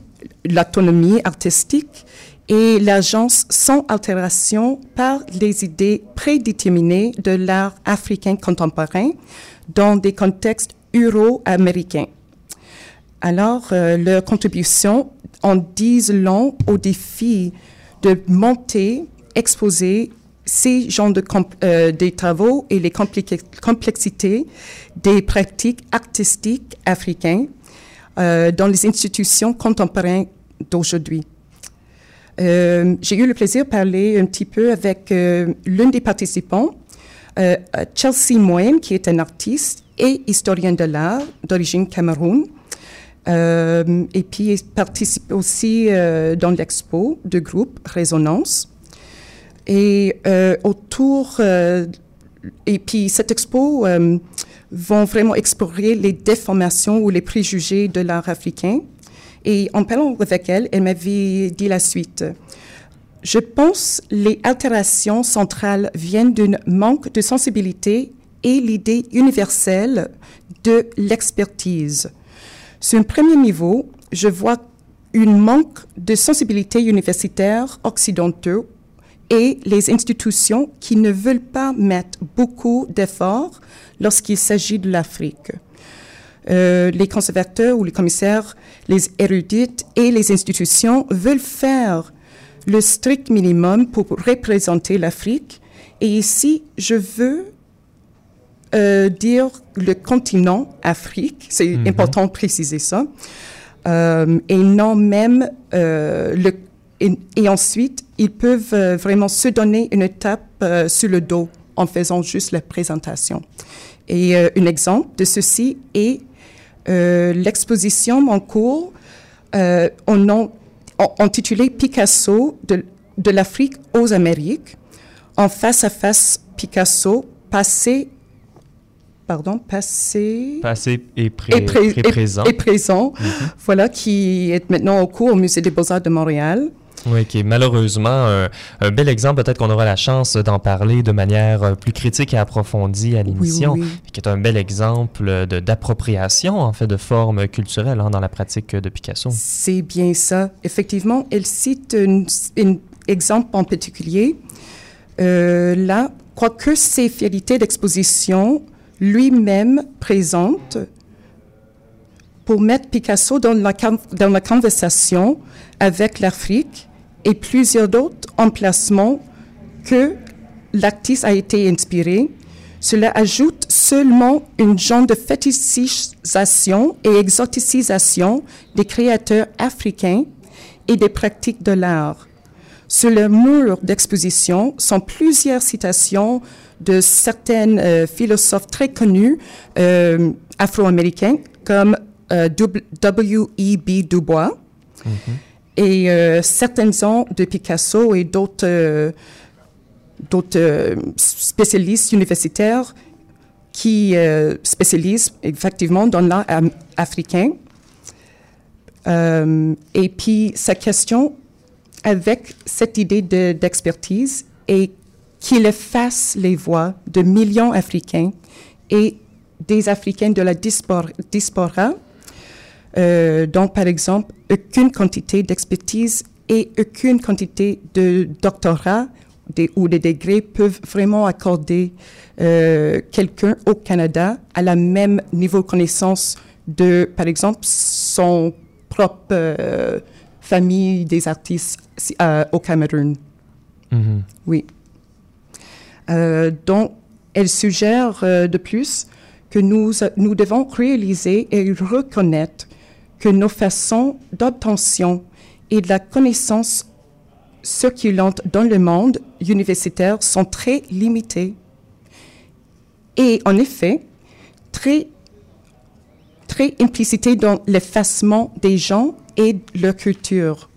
l'autonomie artistique et l'agence sans altération par les idées prédéterminées de l'art africain contemporain dans des contextes euro-américains. Alors, euh, leur contribution en disent long au défi de monter, exposer ces genres de euh, des travaux et les complexités des pratiques artistiques africaines euh, dans les institutions contemporaines d'aujourd'hui. Euh, J'ai eu le plaisir de parler un petit peu avec l'une des participants, Chelsea Moine, qui est un artiste et historien de l'art d'origine Cameroun. Euh, et puis, il participe aussi euh, dans l'expo de groupe Résonance. Et euh, autour, et puis cette expo vont vraiment explorer les déformations ou les préjugés de l'art africain. Et en parlant avec elle, elle m'avait dit la suite. Je pense les altérations centrales viennent d'un manque de sensibilité et l'idée universelle de l'expertise. Sur un premier niveau, je vois une manque de sensibilité universitaire occidentaux et les institutions qui ne veulent pas mettre beaucoup d'efforts lorsqu'il s'agit de l'Afrique. Euh, les conservateurs ou les commissaires, les érudites et les institutions veulent faire le strict minimum pour représenter l'Afrique. Et ici, je veux euh, dire le continent Afrique, c'est Mhm. important de préciser ça, Euh, et non même euh, le et, et ensuite ils peuvent vraiment se donner une étape euh, sur le dos en faisant juste la présentation. Et un exemple de ceci est l'exposition en cours en nom- en- intitulée Picasso de, de l'Afrique aux Amériques, en face à face Picasso, passé, pardon, passé Passé et, pré- et, pré- et et- présent. et présent, voilà, qui est maintenant au cours au Musée des Beaux-Arts de Montréal. Oui, qui est malheureusement un, un bel exemple. Peut-être qu'on aura la chance d'en parler de manière euh, plus critique et approfondie à l'émission, oui. qui est un bel exemple d'appropriation, en fait, de formes culturelles hein, dans la pratique de Picasso. C'est bien ça. Effectivement, elle cite un, exemple en particulier. Euh, là, quoique ses fidélités d'exposition lui-même présente pour mettre Picasso dans la, conversation avec l'Afrique et plusieurs autres emplacements que l'artiste a été inspiré. Cela ajoute seulement une genre de fétichisation et exoticisation des créateurs africains et des pratiques de l'art. Sur le mur d'exposition sont plusieurs citations de certains euh, philosophes très connus euh, afro-américains comme euh, W.E.B. Du Bois et euh, certains ans de Picasso et d'autres d'autres spécialistes universitaires qui spécialisent effectivement dans l'art africain. Et puis, sa question avec cette idée de- d'expertise est qu'il efface les voix de millions d'Africains et des Africains de la diaspora, euh, dont, par exemple, aucune quantité d'expertise et aucune quantité de doctorat des, ou de degrés peuvent vraiment accorder euh, quelqu'un au Canada à la même niveau de connaissance de, par exemple, son propre euh, famille des artistes euh, au Cameroun. Mhm. Oui. Euh, donc, elle suggère euh, de plus que nous, nous devons réaliser et reconnaître que nos façons d'obtention et de la connaissance circulante dans le monde universitaire sont très limitées. Et en effet, très, très implicitées dans l'effacement des gens et leur culture,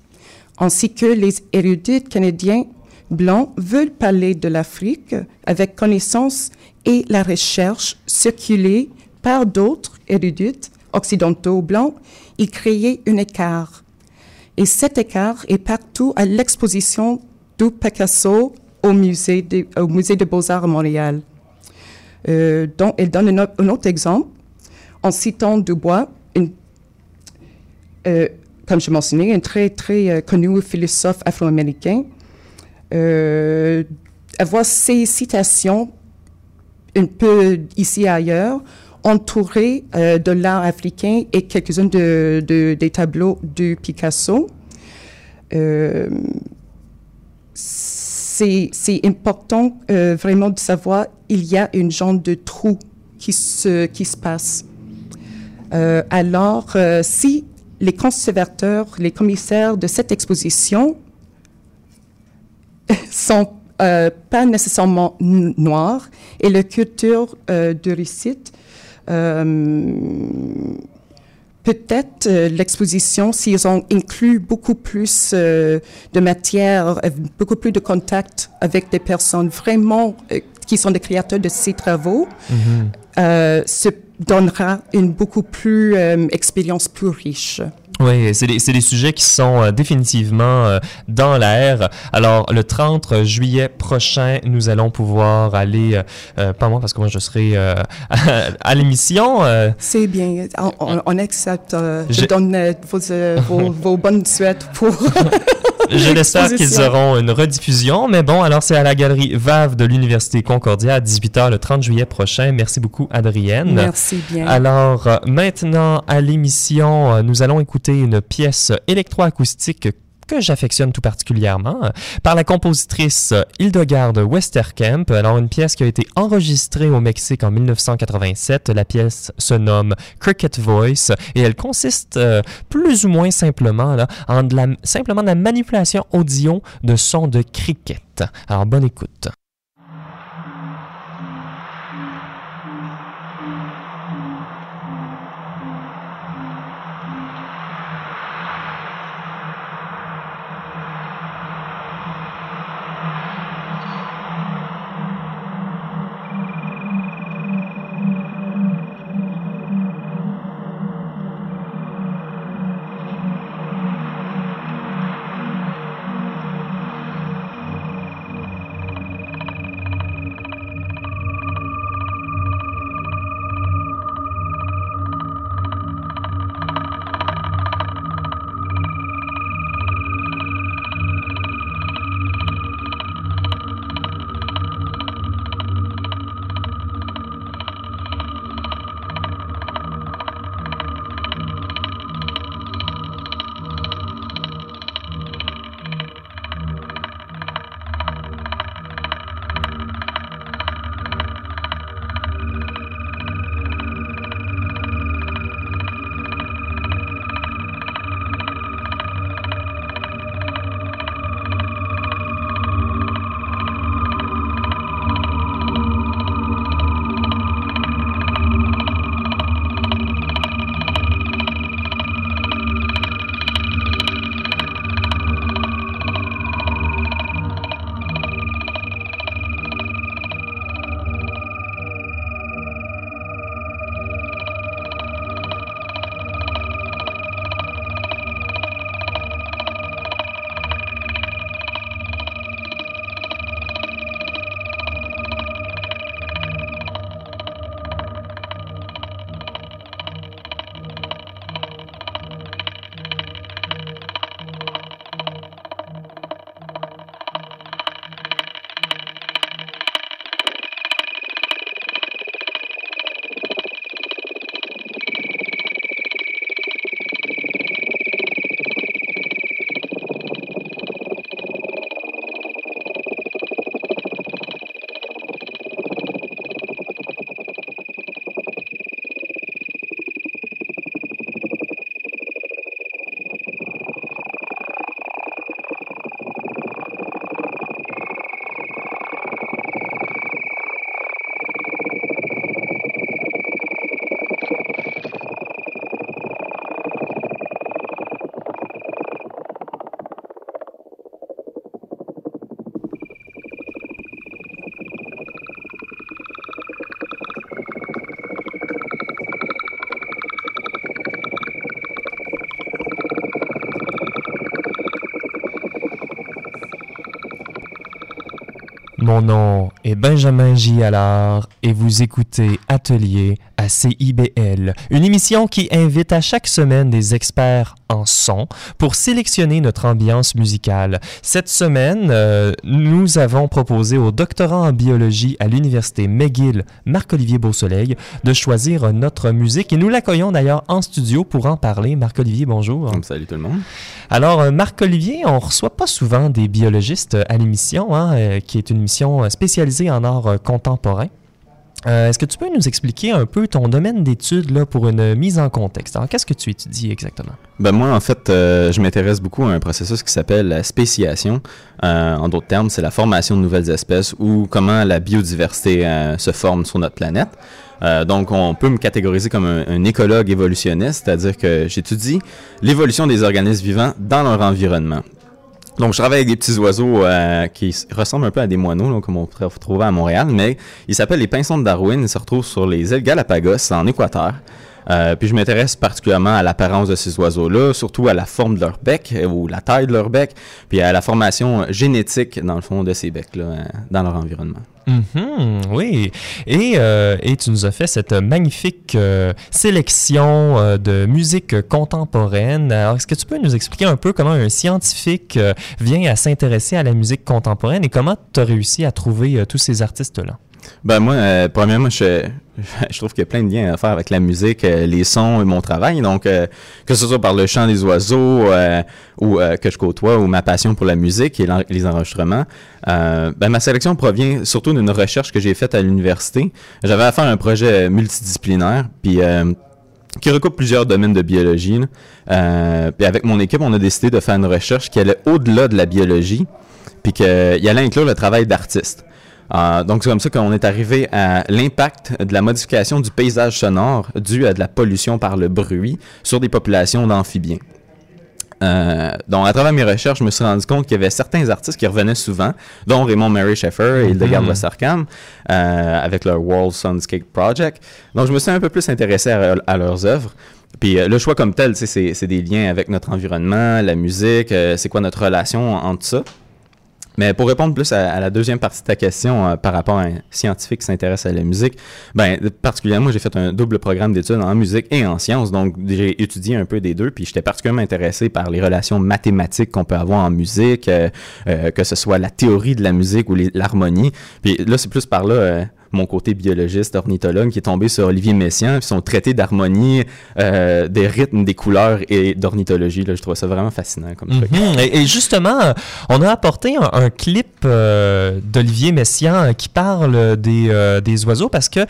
ainsi que les érudits canadiens blancs veulent parler de l'Afrique avec connaissance et la recherche circulée par d'autres érudits occidentaux blancs y créer un écart. Et cet écart est partout à l'exposition du Picasso au musée de, des Beaux-Arts à Montréal. Euh, elle donne un, autre- un autre exemple en citant Dubois, une, euh, comme je mentionnais, un très, très euh, connu philosophe afro-américain. Euh, avoir ces citations un peu ici et ailleurs, entourées euh, de l'art africain et quelques-uns de, de- des tableaux de Picasso. Euh, c'est important vraiment de savoir il y a une genre de trou qui se, qui se passe. Alors, si les conservateurs, les commissaires de cette exposition sont euh, pas nécessairement noirs et la culture euh, de récite, euh, peut-être euh, l'exposition, s'ils ont inclus beaucoup plus euh, de matière, beaucoup plus de contact avec des personnes vraiment qui sont des créateurs de ces travaux, euh, se donnera une beaucoup plus euh, expérience plus riche. Oui, c'est des, c'est des sujets qui sont euh, définitivement euh, dans l'air. Alors, le 30 juillet prochain, nous allons pouvoir aller, euh, euh, pas moi parce que moi je serai euh, à, à l'émission. C'est bien, on, on- accepte. je donne vos, vos, vos bonnes souhaits pour. Je l'espère qu'ils auront une rediffusion, mais bon, alors c'est à la galerie VAV de l'Université Concordia à 18h le 30 juillet prochain. Merci beaucoup, Adrienne. Merci bien. Alors, maintenant, à l'émission, nous allons écouter une pièce électroacoustique que j'affectionne tout particulièrement, euh, par la compositrice euh, Hildegarde Westerkamp. Alors, une pièce qui a été enregistrée au Mexique en 1987. La pièce se nomme Cricket Voice et elle consiste euh, plus ou moins simplement en de la, la manipulation audio de sons de cricket. Alors, bonne écoute. Mon nom est Benjamin J. Allard et vous écoutez Atelier à CIBL, une émission qui invite à chaque semaine des experts en son pour sélectionner notre ambiance musicale. Cette semaine, euh, nous avons proposé au doctorant en biologie à l'université McGill, Marc-Olivier Beausoleil, de choisir notre musique et nous l'accueillons d'ailleurs en studio pour en parler. Marc-Olivier, bonjour. Salut tout le monde. Alors, euh, Marc-Olivier, on reçoit souvent des biologistes à l'émission, hein, euh, qui est une émission spécialisée en art contemporain. Euh, Est-ce que tu peux nous expliquer un peu ton domaine d'études là, pour une mise en contexte? Qu'est-ce que tu étudies exactement? Ben moi, en fait, euh, je m'intéresse beaucoup à un processus qui s'appelle la spéciation. Euh, en d'autres termes, c'est la formation de nouvelles espèces ou comment la biodiversité euh, se forme sur notre planète. Euh, donc, on peut me catégoriser comme un, un écologue évolutionniste, c'est-à-dire que j'étudie l'évolution des organismes vivants dans leur environnement. Donc, je travaille avec des petits oiseaux euh, qui ressemblent un peu à des moineaux, là, comme on pourrait trouver à Montréal, mais ils s'appellent les pinsons de Darwin. Ils se retrouvent sur les îles Galapagos, en Équateur. Euh, puis je m'intéresse particulièrement à l'apparence de ces oiseaux-là, surtout à la forme de leur bec euh, ou la taille de leur bec, puis à la formation génétique, dans le fond, de ces becs-là euh, dans leur environnement. Mhm, oui. Et, euh, tu nous as fait cette magnifique euh, sélection euh, de musique contemporaine. Alors, est-ce que tu peux nous expliquer un peu comment un scientifique euh, vient à s'intéresser à la musique contemporaine et comment tu as réussi à trouver euh, tous ces artistes-là? Ben moi, euh, premièrement, je, je trouve qu'il y a plein de liens à faire avec la musique, euh, les sons et mon travail. Donc, euh, que ce soit par le chant des oiseaux euh, ou que je côtoie ou ma passion pour la musique et les enregistrements, ben, ma sélection provient surtout d'une recherche que j'ai faite à l'université. J'avais à faire un projet multidisciplinaire, puis qui recoupe plusieurs domaines de biologie. puis avec mon équipe, on a décidé de faire une recherche qui allait au-delà de la biologie, puis qu'il allait inclure le travail d'artiste. Euh, donc, c'est comme ça qu'on est arrivé à l'impact de la modification du paysage sonore dû à de la pollution par le bruit sur des populations d'amphibiens. Euh, donc, à travers mes recherches, je me suis rendu compte qu'il y avait certains artistes qui revenaient souvent, dont Raymond Mary Sheffer et Hildegard Mhm. Wasserkam, euh, avec leur World Soundscape Project. Donc, je me suis un peu plus intéressé à, à leurs œuvres. Puis euh, le choix comme tel, c'est des liens avec notre environnement, la musique, c'est quoi notre relation entre ça. Mais pour répondre plus à, la deuxième partie de ta question euh, par rapport à un scientifique qui s'intéresse à la musique, ben particulièrement j'ai fait un double programme d'études en musique et en sciences, donc j'ai étudié un peu des deux, puis j'étais particulièrement intéressé par les relations mathématiques qu'on peut avoir en musique, euh, euh, que ce soit la théorie de la musique ou l'harmonie. Puis là c'est plus par là mon côté biologiste, ornithologue, qui est tombé sur Olivier Messiaen, puis son traité d'harmonie, euh, des rythmes, des couleurs et d'ornithologie. Je trouve ça vraiment fascinant. Mhm. Et, justement, on a apporté un, clip euh, d'Olivier Messiaen qui parle des, euh, des oiseaux parce que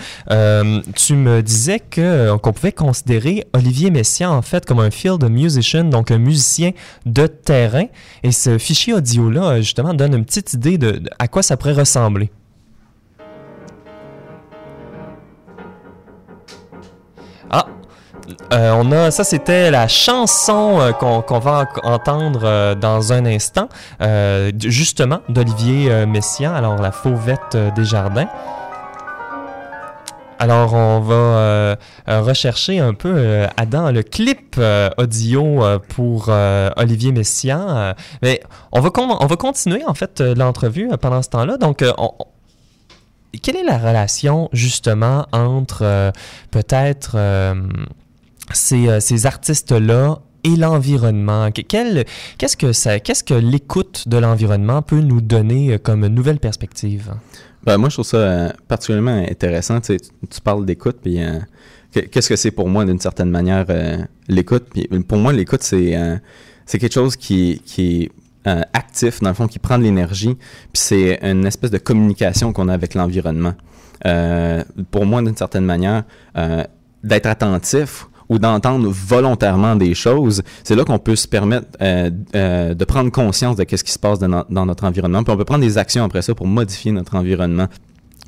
tu me disais que qu'on pouvait considérer Olivier Messiaen en fait comme un field musician, donc un musicien de terrain. Et ce fichier audio-là, justement, donne une petite idée de, de à quoi ça pourrait ressembler. Euh, on a ça, c'était la chanson euh, qu'on va en- entendre euh, dans un instant, justement d'Olivier Messiaen, alors la fauvette des jardins. Alors, on va rechercher un peu, Adam, le clip audio pour Olivier Messiaen. mais on va, on va continuer, en fait, l'entrevue pendant ce temps-là. Donc, on- on- quelle est la relation, justement, entre peut-être ces, euh, ces artistes-là et l'environnement? Qu'est-ce que, ça- que l'écoute de l'environnement peut nous donner euh, comme nouvelle perspective? Ben, moi, je trouve ça euh, particulièrement intéressant. Tu, parles d'écoute, puis que- qu'est-ce que c'est pour moi, d'une certaine manière, l'écoute? Pour moi, l'écoute, c'est quelque chose qui, qui est actif, dans le fond, qui prend de l'énergie, puis c'est une espèce de communication qu'on a avec l'environnement. Pour moi, d'une certaine manière, d'être attentif ou d'entendre volontairement des choses, c'est là qu'on peut se permettre euh, euh, de prendre conscience de ce qui se passe dans, no- dans notre environnement. Puis on peut prendre des actions après ça pour modifier notre environnement.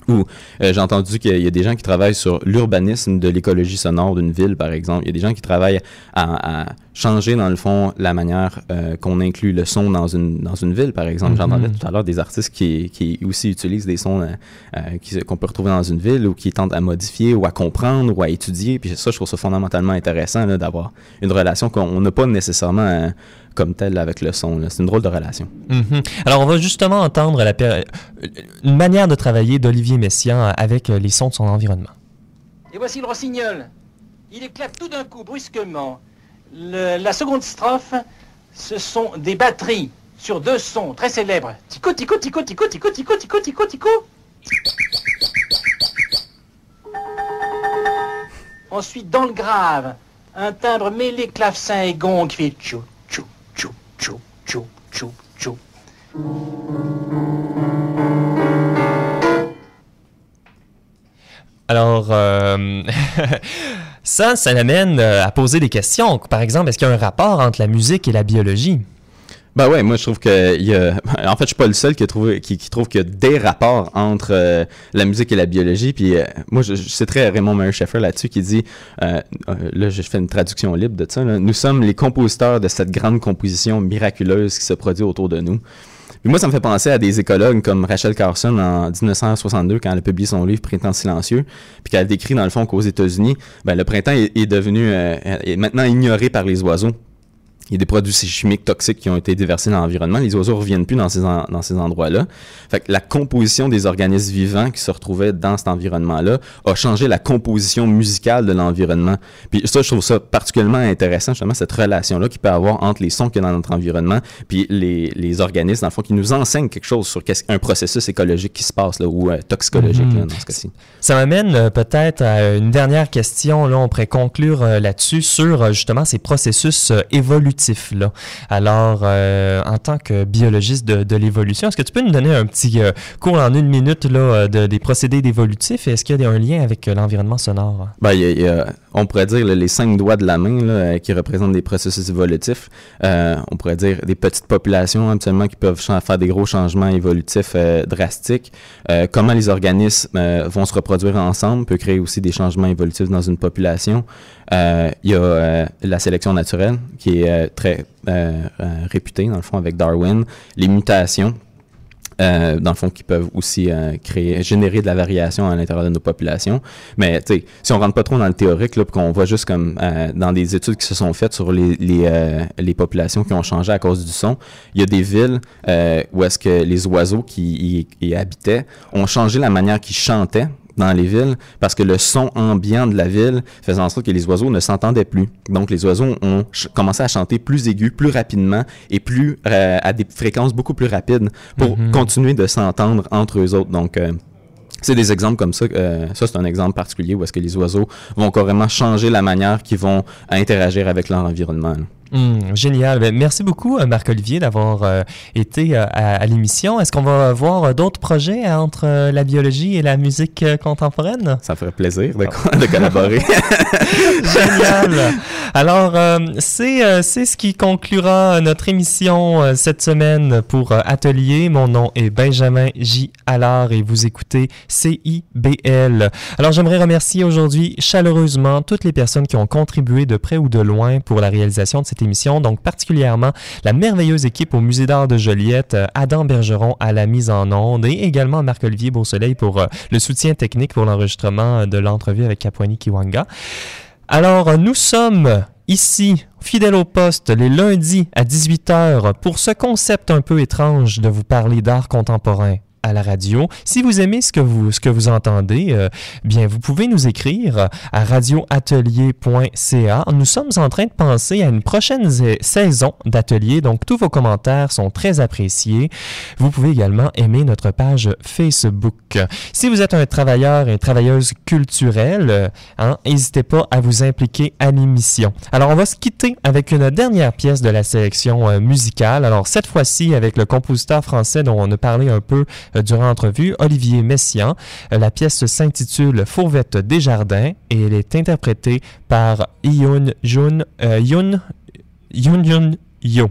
Ou euh, j'ai entendu qu'il y a des gens qui travaillent sur l'urbanisme de l'écologie sonore d'une ville, par exemple. Il y a des gens qui travaillent à changer dans le fond la manière euh, qu'on inclut le son dans une dans une ville par exemple j'entendais Mhm. tout à l'heure des artistes qui, qui aussi utilisent des sons euh, euh, qu'on peut retrouver dans une ville ou qui tentent à modifier ou à comprendre ou à étudier puis ça je trouve ça fondamentalement intéressant là, d'avoir une relation qu'on n'a pas nécessairement euh, comme telle avec le son c'est une drôle de relation Mhm. Alors, on va justement entendre la une manière de travailler d'Olivier Messiaen avec les sons de son environnement. Et voici le rossignol. Il éclate tout d'un coup, brusquement. Le- la seconde strophe, ce sont des batteries sur deux sons très célèbres. Tico, tico, tico, tico, tico, tico, tico, tico, tico. Ensuite, dans le grave, un timbre mêlé clavecin et gong qui fait tchou, tchou, tchou, tchou, tchou, tchou, tchou. Alors, euh, ça, ça l'amène euh, à poser des questions. Par exemple, est-ce qu'il y a un rapport entre la musique et la biologie? Ben ouais, moi je trouve que il y a... en fait je suis pas le seul qui, trouve qu'il y a des rapports entre euh, la musique et la biologie. Puis euh, moi je, citerai Raymond Murray Schaeffer là-dessus qui dit, là je fais une traduction libre de ça, nous sommes les compositeurs de cette grande composition miraculeuse qui se produit autour de nous. Puis moi ça me fait penser à des écologues comme Rachel Carson en 1962 quand elle a publié son livre Printemps silencieux, puis qu'elle décrit dans le fond qu'aux États-Unis, ben, le printemps est, est devenu euh, est maintenant ignoré par les oiseaux. Il y a des produits chimiques toxiques qui ont été déversés dans l'environnement. Les oiseaux ne reviennent plus dans ces, en- dans ces endroits-là. Fait que la composition des organismes vivants qui se retrouvaient dans cet environnement-là a changé la composition musicale de l'environnement. Puis ça, je trouve ça particulièrement intéressant, justement, cette relation-là qu'il peut y avoir entre les sons qu'il y a dans notre environnement puis les, les organismes, dans le fond, qui nous enseignent quelque chose sur qu'est-ce- un processus écologique qui se passe, là, ou euh, toxicologique, Mhm. là, dans ce cas-ci. Ça m'amène euh, peut-être à une dernière question. Là, on pourrait conclure euh, là-dessus sur euh, justement ces processus évolutifs. Alors, euh, en tant que biologiste de, l'évolution, est-ce que tu peux nous donner un petit euh, cours en une minute là, euh, de- des procédés d'évolutifs? Est-ce qu'il y a un lien avec l'environnement sonore? Ben, y a- on pourrait dire les cinq doigts de la main euh, qui représentent des processus évolutifs. Euh, on pourrait dire des petites populations habituellement qui peuvent faire des gros changements évolutifs euh, drastiques. Comment les organismes vont se reproduire ensemble peut créer aussi des changements évolutifs dans une population. Il y a la sélection naturelle qui est très réputée dans le fond avec Darwin. Les mutations euh, dans le fond, qui peuvent aussi euh, créer, générer de la variation à l'intérieur de nos populations. Mais si on rentre pas trop dans le théorique, là, qu'on voit juste comme euh, dans des études qui se sont faites sur les, les, euh, les populations qui ont changé à cause du son, il y a des villes où est-ce que les oiseaux qui y, y habitaient ont changé la manière qu'ils chantaient dans les villes parce que le son ambiant de la ville faisait en sorte que les oiseaux ne s'entendaient plus. Donc les oiseaux ont commencé à chanter plus aigu, plus rapidement et plus euh, à des fréquences beaucoup plus rapides pour Mhm. continuer de s'entendre entre eux autres. Donc euh, c'est des exemples comme ça. euh, ça, c'est un exemple particulier où est-ce que les oiseaux vont carrément changer la manière qu'ils vont interagir avec leur environnement. là. Hum, génial. Ben, merci beaucoup, euh, Marc-Olivier, d'avoir euh, été euh, à, à l'émission. Est-ce qu'on va voir euh, d'autres projets euh, entre la biologie et la musique contemporaine? Ça me ferait plaisir de, de collaborer. Génial. Alors, c'est c'est ce qui conclura notre émission cette semaine pour Atelier. Mon nom est Benjamin J. Allard et vous écoutez CIBL. Alors, j'aimerais remercier aujourd'hui chaleureusement toutes les personnes qui ont contribué de près ou de loin pour la réalisation de cette donc particulièrement la merveilleuse équipe au Musée d'art de Joliette, euh, Adam Bergeron à la mise en onde et également Marc-Olivier Beausoleil pour euh, le soutien technique pour l'enregistrement euh, de l'entrevue avec Kapwani Kiwanga. Alors, nous sommes ici, fidèles au poste, les lundis à 18h pour ce concept un peu étrange de vous parler d'art contemporain à la radio. Si vous aimez ce que vous, ce que vous entendez, euh, bien, vous pouvez nous écrire à radioatelier.ca. Nous sommes en train de penser à une prochaine saison d'atelier, donc tous vos commentaires sont très appréciés. Vous pouvez également aimer notre page Facebook. Si vous êtes un travailleur et travailleuse culturelle, euh, hein, n'hésitez pas à vous impliquer à l'émission. Alors, on va se quitter avec une dernière pièce de la sélection euh, musicale. Alors, cette fois-ci, avec le compositeur français dont on a parlé un peu durant l'entrevue, Olivier Messiaen. Euh, la pièce s'intitule Fauvette Desjardins et elle est interprétée par Yoon Jun, euh, Yoon, Yoon Yoon Yo.